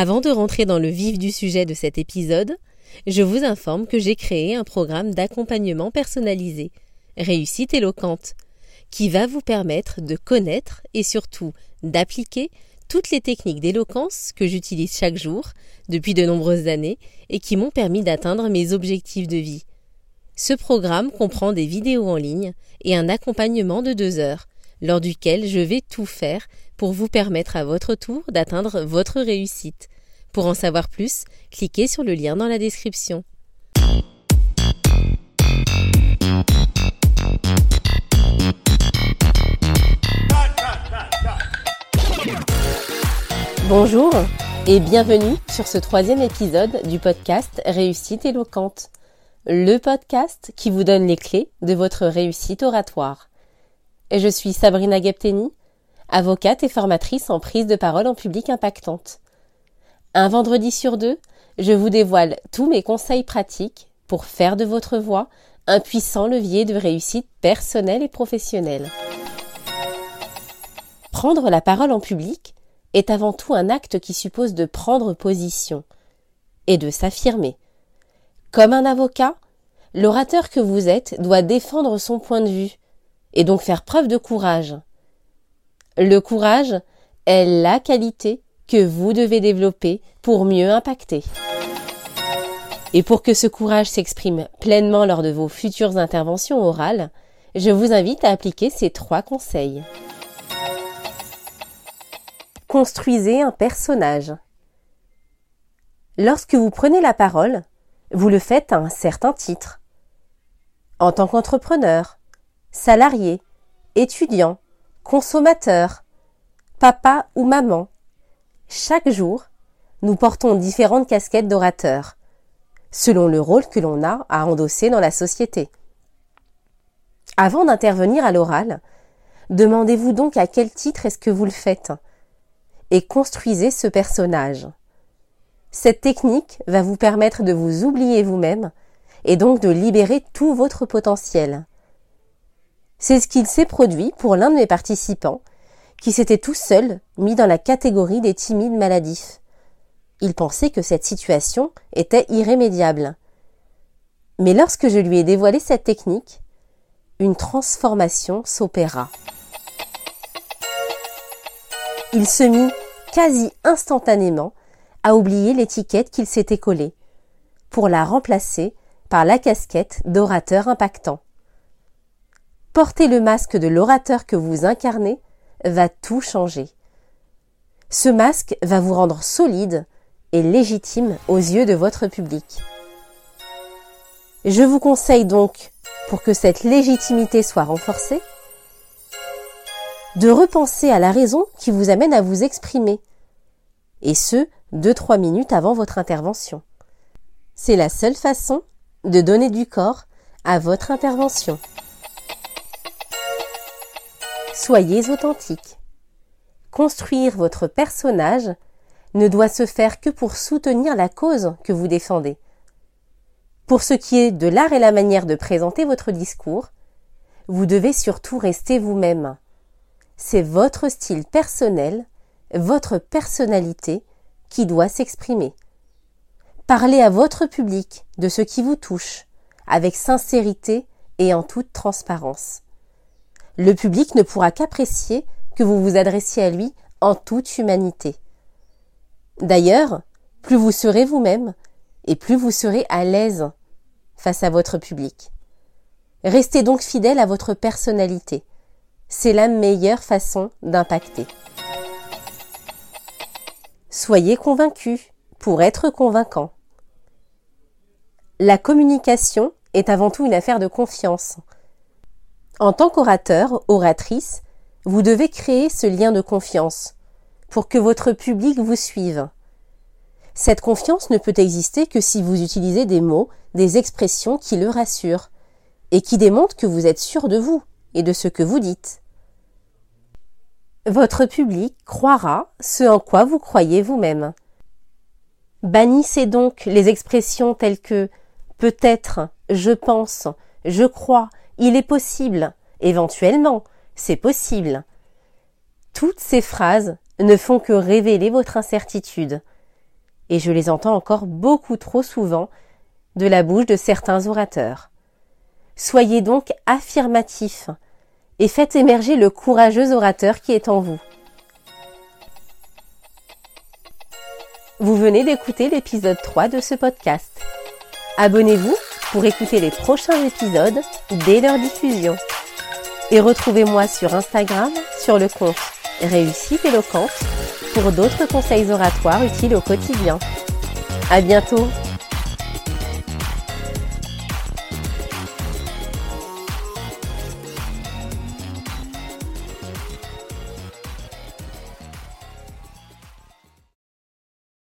Avant de rentrer dans le vif du sujet de cet épisode, je vous informe que j'ai créé un programme d'accompagnement personnalisé, Réussite éloquente, qui va vous permettre de connaître et surtout d'appliquer toutes les techniques d'éloquence que j'utilise chaque jour depuis de nombreuses années et qui m'ont permis d'atteindre mes objectifs de vie. Ce programme comprend des vidéos en ligne et un accompagnement de deux heures, lors duquel je vais tout faire pour vous permettre à votre tour d'atteindre votre réussite. Pour en savoir plus, cliquez sur le lien dans la description. Bonjour et bienvenue sur ce troisième épisode du podcast Réussite éloquente, le podcast qui vous donne les clés de votre réussite oratoire. Je suis Sabrina Gepteni, avocate et formatrice en prise de parole en public impactante. Un vendredi sur deux, je vous dévoile tous mes conseils pratiques pour faire de votre voix un puissant levier de réussite personnelle et professionnelle. Prendre la parole en public est avant tout un acte qui suppose de prendre position et de s'affirmer. Comme un avocat, l'orateur que vous êtes doit défendre son point de vue et donc faire preuve de courage. Le courage est la qualité que vous devez développer pour mieux impacter. Et pour que ce courage s'exprime pleinement lors de vos futures interventions orales, je vous invite à appliquer ces trois conseils. Construisez un personnage. Lorsque vous prenez la parole, vous le faites à un certain titre. En tant qu'entrepreneur, salarié, étudiant, consommateur, papa ou maman, chaque jour, nous portons différentes casquettes d'orateur, selon le rôle que l'on a à endosser dans la société. Avant d'intervenir à l'oral, demandez-vous donc à quel titre est-ce que vous le faites et construisez ce personnage. Cette technique va vous permettre de vous oublier vous-même et donc de libérer tout votre potentiel. C'est ce qu'il s'est produit pour l'un de mes participants qui s'était tout seul mis dans la catégorie des timides maladifs. Il pensait que cette situation était irrémédiable. Mais lorsque je lui ai dévoilé cette technique, une transformation s'opéra. Il se mit quasi instantanément à oublier l'étiquette qu'il s'était collée, pour la remplacer par la casquette d'orateur impactant. Porter le masque de l'orateur que vous incarnez va tout changer. Ce masque va vous rendre solide et légitime aux yeux de votre public. Je vous conseille donc, pour que cette légitimité soit renforcée, de repenser à la raison qui vous amène à vous exprimer, et ce, deux trois minutes avant votre intervention. C'est la seule façon de donner du corps à votre intervention. Soyez authentique. Construire votre personnage ne doit se faire que pour soutenir la cause que vous défendez. Pour ce qui est de l'art et la manière de présenter votre discours, vous devez surtout rester vous-même c'est votre style personnel, votre personnalité qui doit s'exprimer. Parlez à votre public de ce qui vous touche, avec sincérité et en toute transparence. Le public ne pourra qu'apprécier que vous vous adressiez à lui en toute humanité. D'ailleurs, plus vous serez vous-même, et plus vous serez à l'aise face à votre public. Restez donc fidèle à votre personnalité. C'est la meilleure façon d'impacter. Soyez convaincu pour être convaincant. La communication est avant tout une affaire de confiance. En tant qu'orateur, oratrice, vous devez créer ce lien de confiance pour que votre public vous suive. Cette confiance ne peut exister que si vous utilisez des mots, des expressions qui le rassurent et qui démontrent que vous êtes sûr de vous et de ce que vous dites. Votre public croira ce en quoi vous croyez vous-même. Bannissez donc les expressions telles que peut-être, je pense, je crois, il est possible, éventuellement, c'est possible. Toutes ces phrases ne font que révéler votre incertitude et je les entends encore beaucoup trop souvent de la bouche de certains orateurs. Soyez donc affirmatifs et faites émerger le courageux orateur qui est en vous. Vous venez d'écouter l'épisode 3 de ce podcast. Abonnez-vous pour écouter les prochains épisodes dès leur diffusion. Et retrouvez-moi sur Instagram sur le compte Réussite éloquente pour d'autres conseils oratoires utiles au quotidien. À bientôt!